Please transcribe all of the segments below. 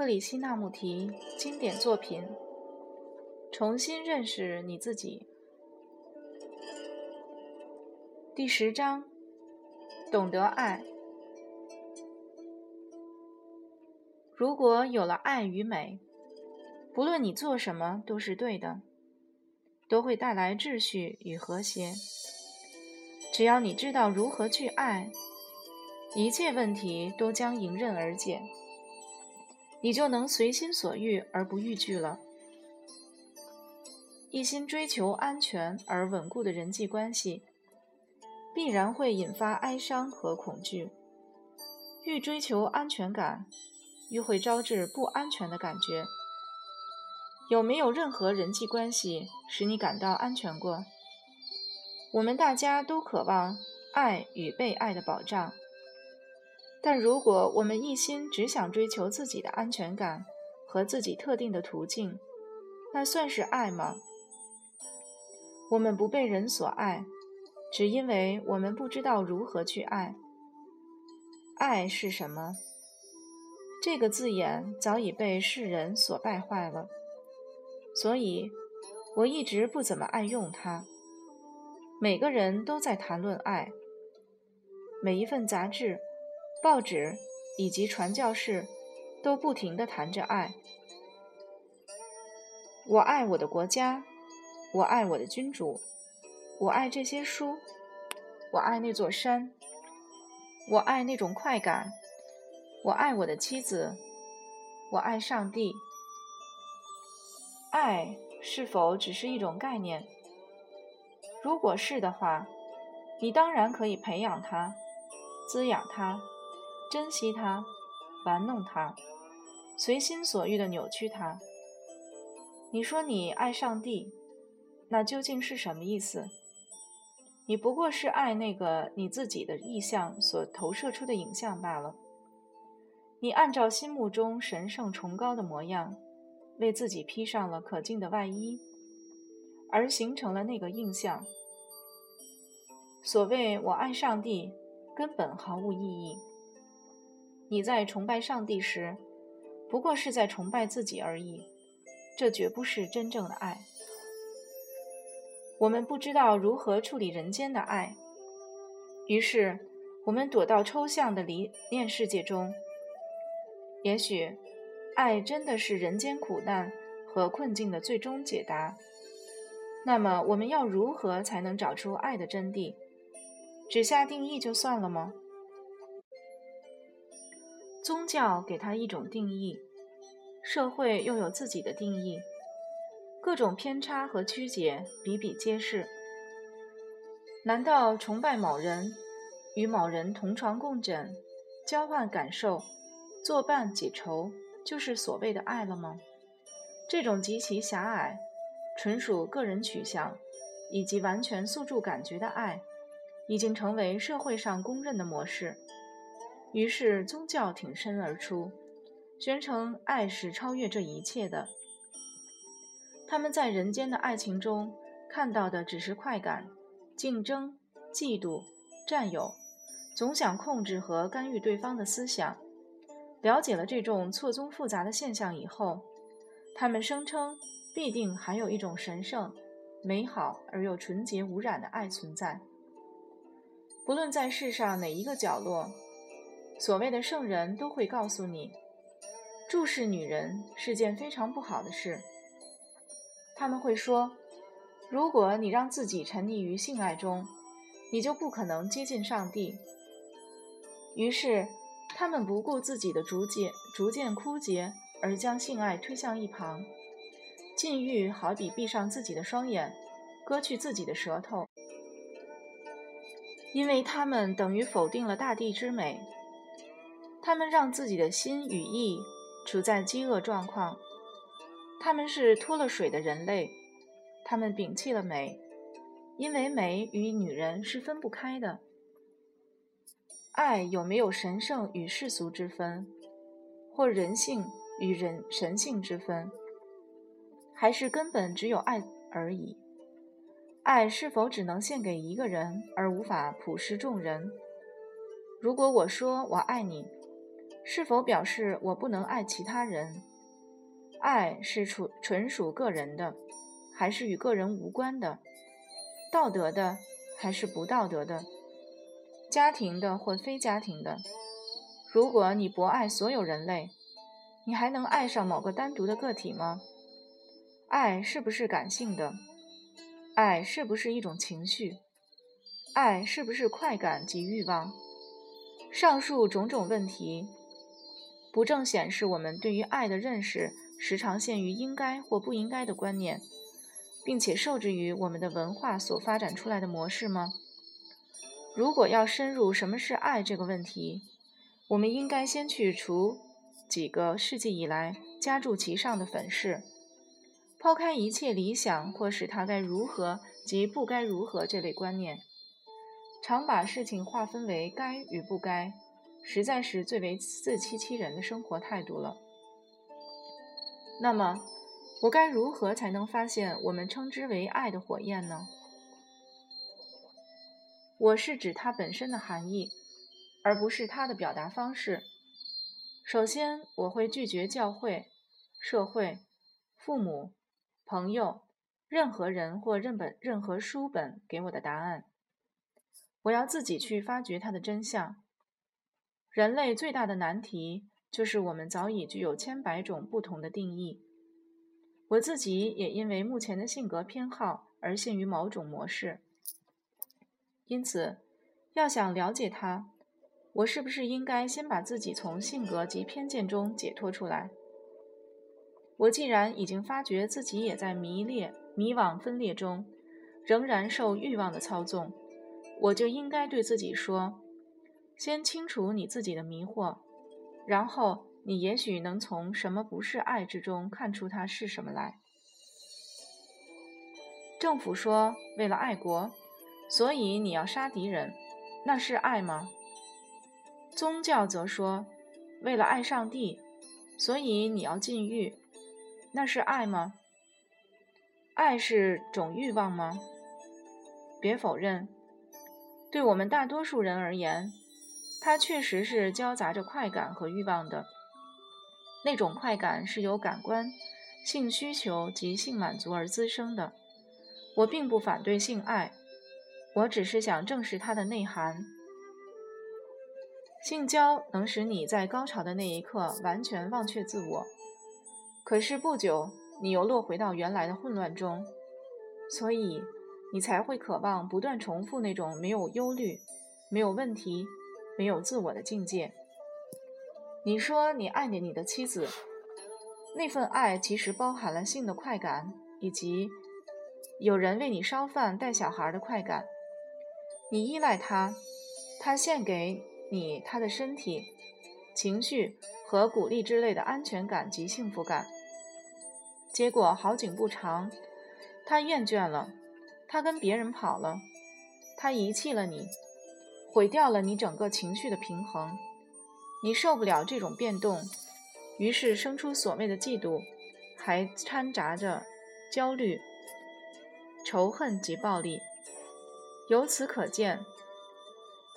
克里希那穆提经典作品，重新认识你自己。第十章，懂得爱。如果有了爱与美，不论你做什么都是对的，都会带来秩序与和谐。只要你知道如何去爱，一切问题都将迎刃而解。你就能随心所欲而不逾矩了。一心追求安全而稳固的人际关系，必然会引发哀伤和恐惧。愈追求安全感，愈会招致不安全的感觉。有没有任何人际关系使你感到安全过？我们大家都渴望爱与被爱的保障。但如果我们一心只想追求自己的安全感和自己特定的途径，那算是爱吗？我们不被人所爱，只因为我们不知道如何去爱。爱是什么？这个字眼早已被世人所败坏了，所以我一直不怎么爱用它。每个人都在谈论爱，每一份杂志。报纸以及传教士都不停地谈着爱。我爱我的国家，我爱我的君主，我爱这些书，我爱那座山，我爱那种快感，我爱我的妻子，我爱上帝。爱是否只是一种概念？如果是的话，你当然可以培养它，滋养它。珍惜它，玩弄它，随心所欲地扭曲它。你说你爱上帝，那究竟是什么意思？你不过是爱那个你自己的意象所投射出的影像罢了。你按照心目中神圣崇高的模样，为自己披上了可敬的外衣，而形成了那个印象。所谓我爱上帝，根本毫无意义。你在崇拜上帝时，不过是在崇拜自己而已，这绝不是真正的爱。我们不知道如何处理人间的爱，于是我们躲到抽象的理念世界中。也许，爱真的是人间苦难和困境的最终解答。那么，我们要如何才能找出爱的真谛？只下定义就算了吗？宗教给他一种定义，社会又有自己的定义，各种偏差和曲解比比皆是。难道崇拜某人，与某人同床共枕，交换感受，作伴解愁，就是所谓的爱了吗？这种极其狭隘、纯属个人取向以及完全诉诸感觉的爱，已经成为社会上公认的模式。于是，宗教挺身而出，宣称爱是超越这一切的。他们在人间的爱情中看到的只是快感、竞争、嫉妒、占有，总想控制和干预对方的思想。了解了这种错综复杂的现象以后，他们声称必定还有一种神圣、美好而又纯洁无染的爱存在。不论在世上哪一个角落。所谓的圣人都会告诉你，注视女人是件非常不好的事。他们会说，如果你让自己沉溺于性爱中，你就不可能接近上帝。于是，他们不顾自己的逐渐逐渐枯竭，而将性爱推向一旁。禁欲好比闭上自己的双眼，割去自己的舌头，因为他们等于否定了大地之美。他们让自己的心与意处在饥饿状况，他们是脱了水的人类，他们摒弃了美，因为美与女人是分不开的。爱有没有神圣与世俗之分，或人性与人神性之分，还是根本只有爱而已？爱是否只能献给一个人，而无法普施众人？如果我说我爱你，是否表示我不能爱其他人？爱是纯纯属个人的，还是与个人无关的？道德的，还是不道德的？家庭的或非家庭的？如果你博爱所有人类，你还能爱上某个单独的个体吗？爱是不是感性的？爱是不是一种情绪？爱是不是快感及欲望？上述种种问题。不正显示我们对于爱的认识时常限于应该或不应该的观念，并且受制于我们的文化所发展出来的模式吗？如果要深入什么是爱这个问题，我们应该先去除几个世纪以来加注其上的粉饰，抛开一切理想或使它该如何及不该如何这类观念，常把事情划分为该与不该。实在是最为自欺欺人的生活态度了。那么，我该如何才能发现我们称之为爱的火焰呢？我是指它本身的含义，而不是它的表达方式。首先，我会拒绝教会、社会、父母、朋友、任何人或任本任何书本给我的答案。我要自己去发掘它的真相。人类最大的难题就是我们早已具有千百种不同的定义。我自己也因为目前的性格偏好而陷于某种模式。因此，要想了解它，我是不是应该先把自己从性格及偏见中解脱出来？我既然已经发觉自己也在迷恋、迷惘、分裂中，仍然受欲望的操纵，我就应该对自己说。先清除你自己的迷惑，然后你也许能从什么不是爱之中看出它是什么来。政府说为了爱国，所以你要杀敌人，那是爱吗？宗教则说为了爱上帝，所以你要禁欲，那是爱吗？爱是种欲望吗？别否认，对我们大多数人而言。它确实是交杂着快感和欲望的，那种快感是由感官、性需求及性满足而滋生的。我并不反对性爱，我只是想正视它的内涵。性交能使你在高潮的那一刻完全忘却自我，可是不久你又落回到原来的混乱中，所以你才会渴望不断重复那种没有忧虑、没有问题。没有自我的境界。你说你爱你的妻子，那份爱其实包含了性的快感，以及有人为你烧饭、带小孩的快感。你依赖他，他献给你他的身体、情绪和鼓励之类的安全感及幸福感。结果好景不长，他厌倦了，他跟别人跑了，他遗弃了你。毁掉了你整个情绪的平衡，你受不了这种变动，于是生出所谓的嫉妒，还掺杂着焦虑、仇恨及暴力。由此可见，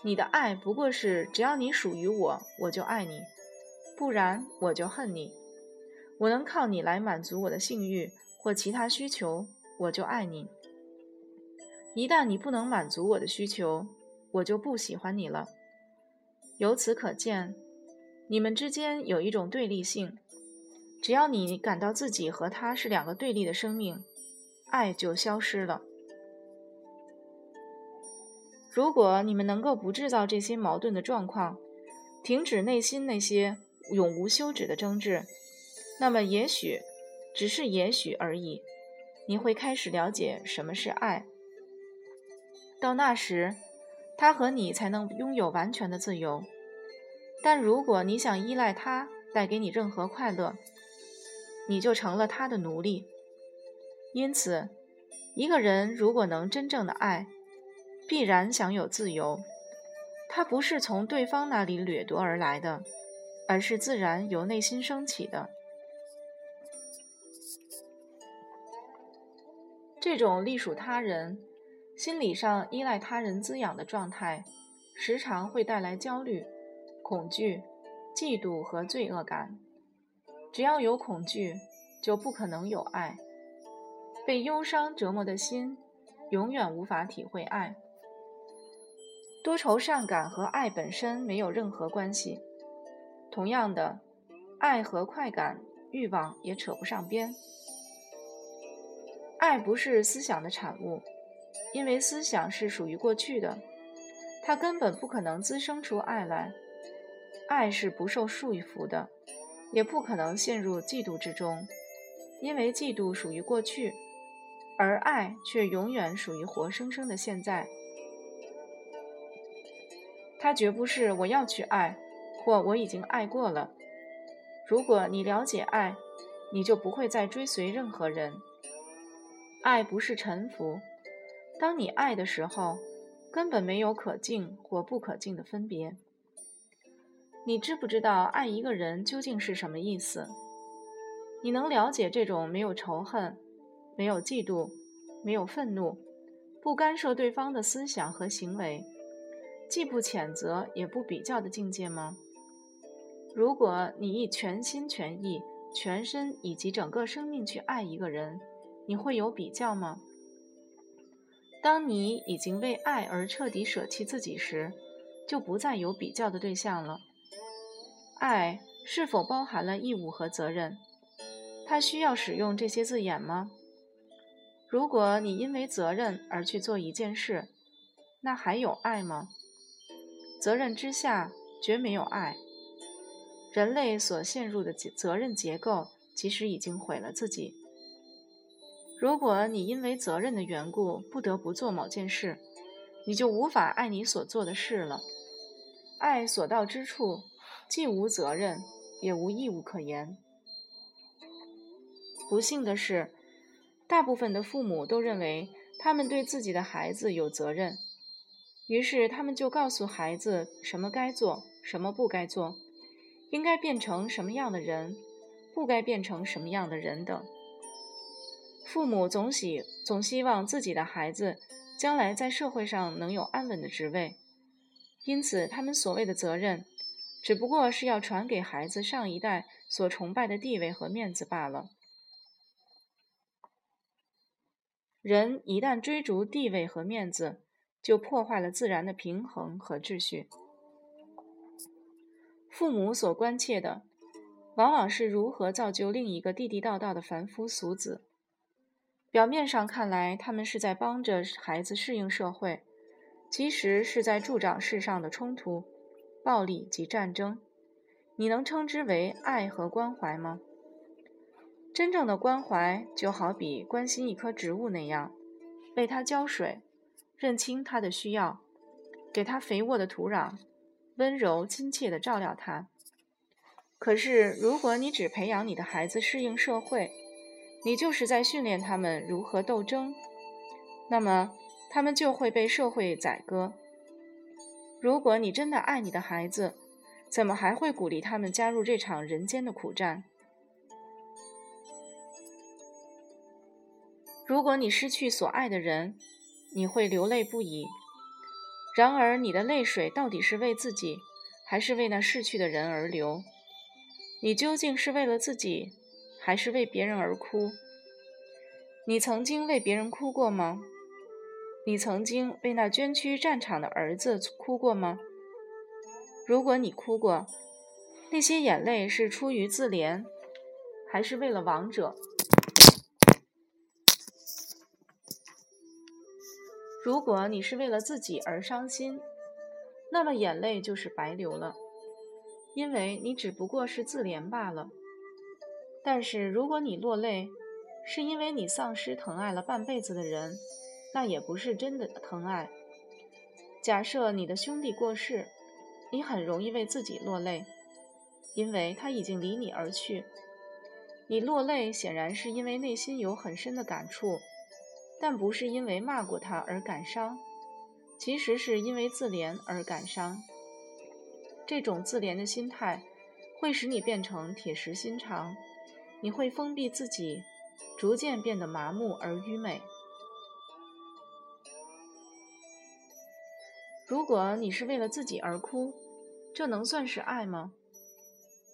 你的爱不过是只要你属于我，我就爱你；不然我就恨你。我能靠你来满足我的性欲或其他需求，我就爱你。一旦你不能满足我的需求，我就不喜欢你了。由此可见，你们之间有一种对立性。只要你感到自己和他是两个对立的生命，爱就消失了。如果你们能够不制造这些矛盾的状况，停止内心那些永无休止的争执，那么也许，只是也许而已，你会开始了解什么是爱。到那时。他和你才能拥有完全的自由，但如果你想依赖他带给你任何快乐，你就成了他的奴隶。因此，一个人如果能真正的爱，必然享有自由。他不是从对方那里掠夺而来的，而是自然由内心升起的。这种隶属他人。心理上依赖他人滋养的状态，时常会带来焦虑、恐惧、嫉妒和罪恶感。只要有恐惧，就不可能有爱。被忧伤折磨的心，永远无法体会爱。多愁善感和爱本身没有任何关系。同样的，爱和快感、欲望也扯不上边。爱不是思想的产物，因为思想是属于过去的，它根本不可能滋生出爱来。爱是不受束缚的，也不可能陷入嫉妒之中，因为嫉妒属于过去，而爱却永远属于活生生的现在。它绝不是我要去爱，或我已经爱过了。如果你了解爱，你就不会再追随任何人。爱不是臣服。当你爱的时候，根本没有可敬或不可敬的分别。你知不知道爱一个人究竟是什么意思？你能了解这种没有仇恨、没有嫉妒、没有愤怒、不干涉对方的思想和行为？既不谴责也不比较的境界吗？如果你以全心全意、全身以及整个生命去爱一个人，你会有比较吗？当你已经为爱而彻底舍弃自己时，就不再有比较的对象了。爱是否包含了义务和责任？它需要使用这些字眼吗？如果你因为责任而去做一件事，那还有爱吗？责任之下绝没有爱。人类所陷入的责任结构，其实已经毁了自己。如果你因为责任的缘故不得不做某件事，你就无法爱你所做的事了。爱所到之处，既无责任，也无义务可言。不幸的是，大部分的父母都认为他们对自己的孩子有责任。于是，他们就告诉孩子什么该做，什么不该做，应该变成什么样的人，不该变成什么样的人等。父母总喜总希望自己的孩子将来在社会上能有安稳的职位，因此，他们所谓的责任，只不过是要传给孩子上一代所崇拜的地位和面子罢了。人一旦追逐地位和面子，就破坏了自然的平衡和秩序。父母所关切的，往往是如何造就另一个地地道道的凡夫俗子。表面上看来，他们是在帮着孩子适应社会，其实是在助长世上的冲突、暴力及战争。你能称之为爱和关怀吗？真正的关怀，就好比关心一棵植物那样，为它浇水。认清它的需要，给它肥沃的土壤，温柔亲切地照料它。可是，如果你只培养你的孩子适应社会，你就是在训练他们如何斗争，那么他们就会被社会宰割。如果你真的爱你的孩子，怎么还会鼓励他们加入这场人间的苦战？如果你失去所爱的人，你会流泪不已。然而，你的泪水到底是为自己，还是为那逝去的人而流？你究竟是为了自己，还是为别人而哭？你曾经为别人哭过吗？你曾经为那捐躯战场的儿子哭过吗？如果你哭过，那些眼泪是出于自怜，还是为了亡者？如果你是为了自己而伤心，那么眼泪就是白流了，因为你只不过是自怜罢了。但是如果你落泪，是因为你丧失疼爱了半辈子的人，那也不是真的疼爱。假设你的兄弟过世，你很容易为自己落泪，因为他已经离你而去。你落泪显然是因为内心有很深的感触。但不是因为骂过他而感伤，其实是因为自怜而感伤。这种自怜的心态会使你变成铁石心肠，你会封闭自己，逐渐变得麻木而愚昧。如果你是为了自己而哭，这能算是爱吗？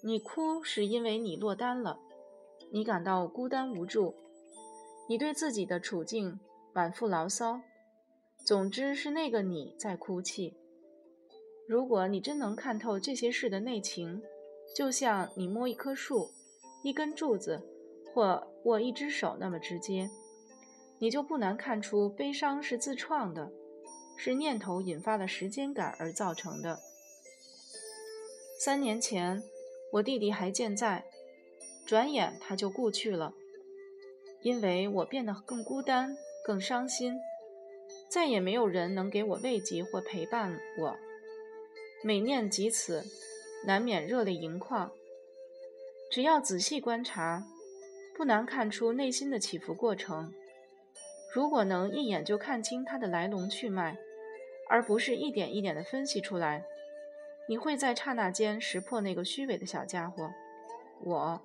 你哭是因为你落单了，你感到孤单无助，你对自己的处境满腹牢骚。总之是那个你在哭泣。如果你真能看透这些事的内情，就像你摸一棵树、一根柱子或握一只手那么直接，你就不难看出悲伤是自创的，是念头引发了时间感而造成的。三年前。我弟弟还健在，转眼他就故去了，因为我变得更孤单、更伤心，再也没有人能给我慰藉或陪伴我。每念及此，难免热泪盈眶。只要仔细观察，不难看出内心的起伏过程。如果能一眼就看清它的来龙去脉，而不是一点一点地分析出来。你会在刹那间识破那个虚伪的小家伙，我，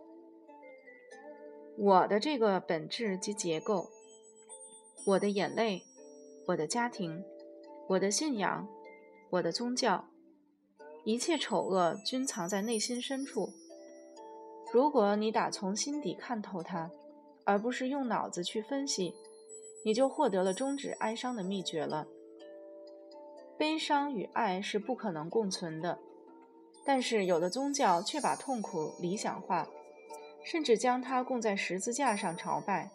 我的这个本质及结构，我的眼泪，我的家庭，我的信仰，我的宗教，一切丑恶均藏在内心深处。如果你打从心底看透它，而不是用脑子去分析，你就获得了终止哀伤的秘诀了。悲伤与爱是不可能共存的，但是有的宗教却把痛苦理想化，甚至将它供在十字架上朝拜。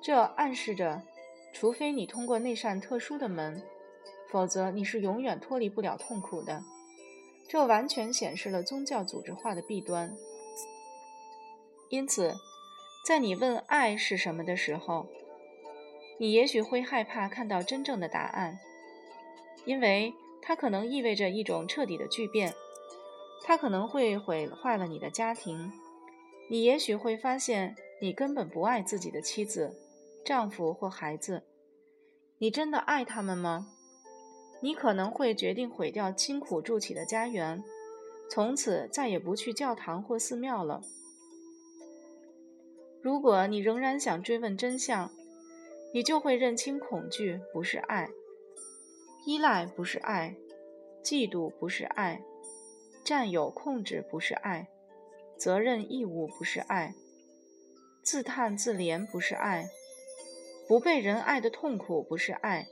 这暗示着，除非你通过那扇特殊的门，否则你是永远脱离不了痛苦的。这完全显示了宗教组织化的弊端。因此，在你问爱是什么的时候，你也许会害怕看到真正的答案。因为它可能意味着一种彻底的巨变，它可能会毁坏了你的家庭。你也许会发现你根本不爱自己的妻子、丈夫或孩子。你真的爱他们吗？你可能会决定毁掉辛苦筑起的家园，从此再也不去教堂或寺庙了。如果你仍然想追问真相，你就会认清恐惧不是爱。依赖不是爱，嫉妒不是爱，占有控制不是爱，责任义务不是爱，自叹自怜不是爱，不被人爱的痛苦不是爱，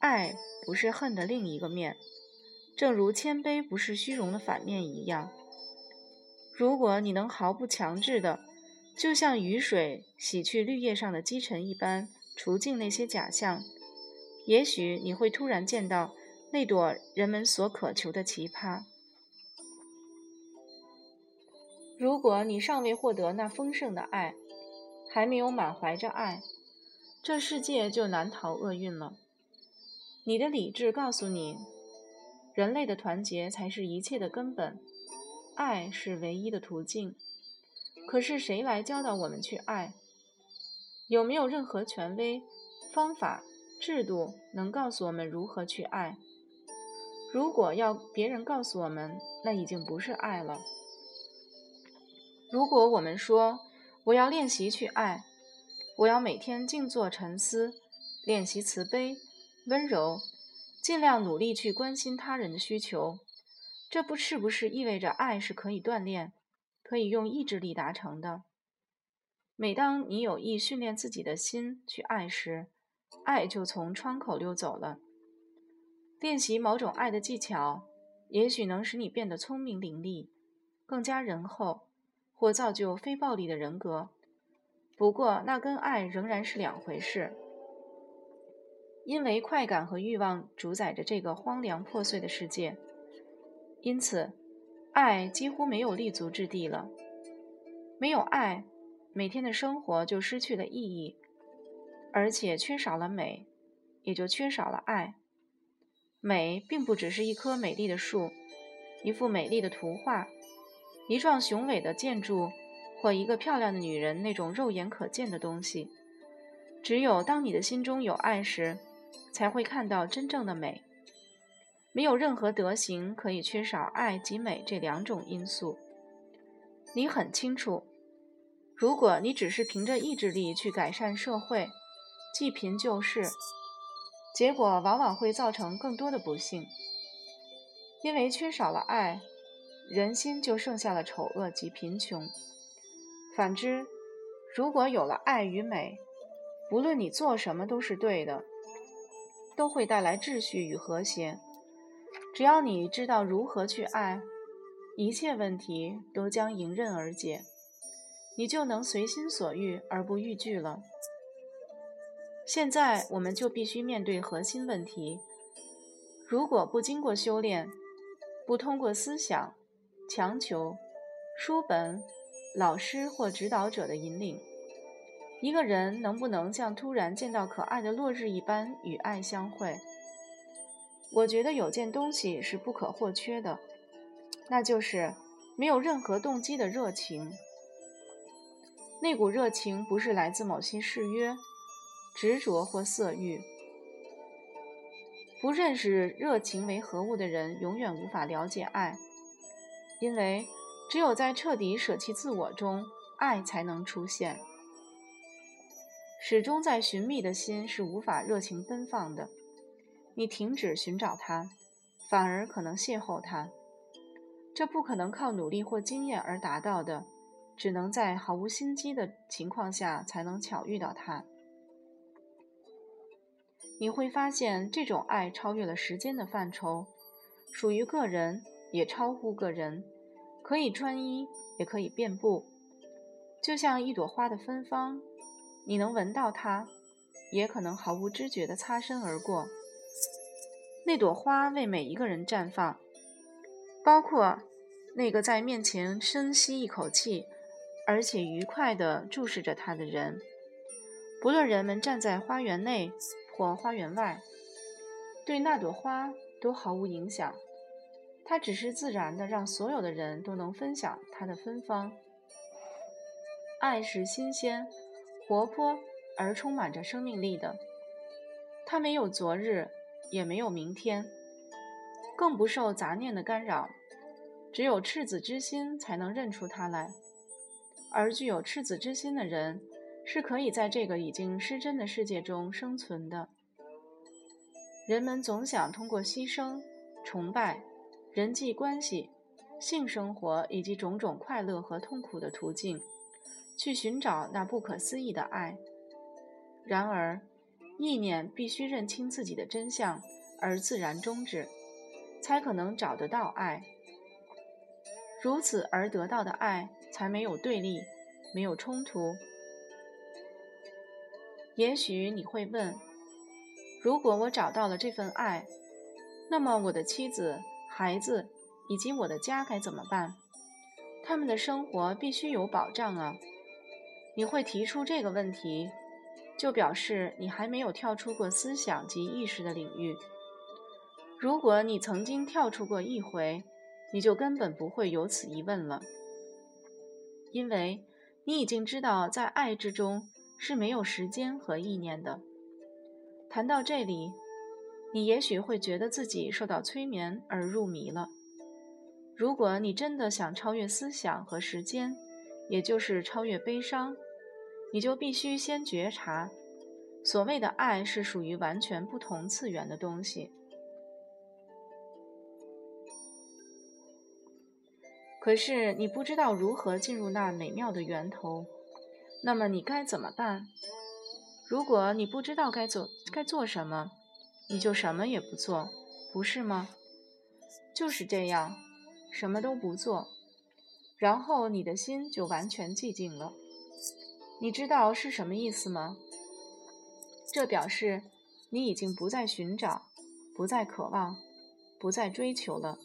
爱不是恨的另一个面，正如谦卑不是虚荣的反面一样。如果你能毫不强制的，就像雨水洗去绿叶上的积尘一般，除尽那些假象。也许你会突然见到那朵人们所渴求的奇葩。如果你尚未获得那丰盛的爱，还没有满怀着爱，这世界就难逃厄运了。你的理智告诉你，人类的团结才是一切的根本，爱是唯一的途径。可是谁来教导我们去爱？有没有任何权威方法？制度能告诉我们如何去爱。如果要别人告诉我们，那已经不是爱了。如果我们说我要练习去爱，我要每天静坐沉思，练习慈悲、温柔，尽量努力去关心他人的需求，这不是不是意味着爱是可以锻炼、可以用意志力达成的？每当你有意训练自己的心去爱时，爱就从窗口溜走了。练习某种爱的技巧，也许能使你变得聪明伶俐，更加仁厚，或造就非暴力的人格。不过，那跟爱仍然是两回事。因为快感和欲望主宰着这个荒凉破碎的世界，因此，爱几乎没有立足之地了。没有爱，每天的生活就失去了意义。而且缺少了美，也就缺少了爱。美并不只是一棵美丽的树，一幅美丽的图画，一幢雄伟的建筑，或一个漂亮的女人那种肉眼可见的东西。只有当你的心中有爱时，才会看到真正的美。没有任何德行可以缺少爱及美这两种因素。你很清楚，如果你只是凭着意志力去改善社会，济贫救世，结果往往会造成更多的不幸，因为缺少了爱，人心就剩下了丑恶及贫穷。反之，如果有了爱与美，不论你做什么都是对的，都会带来秩序与和谐。只要你知道如何去爱，一切问题都将迎刃而解，你就能随心所欲而不逾矩了。现在我们就必须面对核心问题：如果不经过修炼，不通过思想、强求、书本、老师或指导者的引领，一个人能不能像突然见到可爱的落日一般与爱相会？我觉得有件东西是不可或缺的，那就是没有任何动机的热情。那股热情不是来自某些誓约。执着或色欲，不认识热情为何物的人，永远无法了解爱，因为只有在彻底舍弃自我中，爱才能出现。始终在寻觅的心是无法热情奔放的。你停止寻找它，反而可能邂逅它。这不可能靠努力或经验而达到的，只能在毫无心机的情况下才能巧遇到它。你会发现，这种爱超越了时间的范畴，属于个人，也超乎个人，可以穿衣，也可以遍布，就像一朵花的芬芳，你能闻到它，也可能毫无知觉地擦身而过。那朵花为每一个人绽放，包括那个在面前深吸一口气，而且愉快地注视着它的人，不论人们站在花园内。或花园外，对那朵花都毫无影响。它只是自然的，让所有的人都能分享它的芬芳。爱是新鲜、活泼而充满着生命力的。它没有昨日，也没有明天，更不受杂念的干扰。只有赤子之心才能认出它来，而具有赤子之心的人。是可以在这个已经失真的世界中生存的。人们总想通过牺牲、崇拜、人际关系、性生活以及种种快乐和痛苦的途径，去寻找那不可思议的爱。然而，意念必须认清自己的真相而自然终止，才可能找得到爱。如此而得到的爱，才没有对立，没有冲突。也许你会问：如果我找到了这份爱，那么我的妻子、孩子以及我的家该怎么办？他们的生活必须有保障啊！你会提出这个问题，就表示你还没有跳出过思想及意识的领域。如果你曾经跳出过一回，你就根本不会有此疑问了，因为你已经知道在爱之中。是没有时间和意念的。谈到这里，你也许会觉得自己受到催眠而入迷了。如果你真的想超越思想和时间，也就是超越悲伤，你就必须先觉察，所谓的爱是属于完全不同次元的东西。可是你不知道如何进入那美妙的源头。那么你该怎么办？如果你不知道该做该做什么，你就什么也不做，不是吗？就是这样，什么都不做，然后你的心就完全寂静了。你知道是什么意思吗？这表示你已经不再寻找，不再渴望，不再追求了。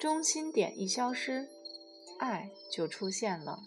中心点一消失，爱就出现了。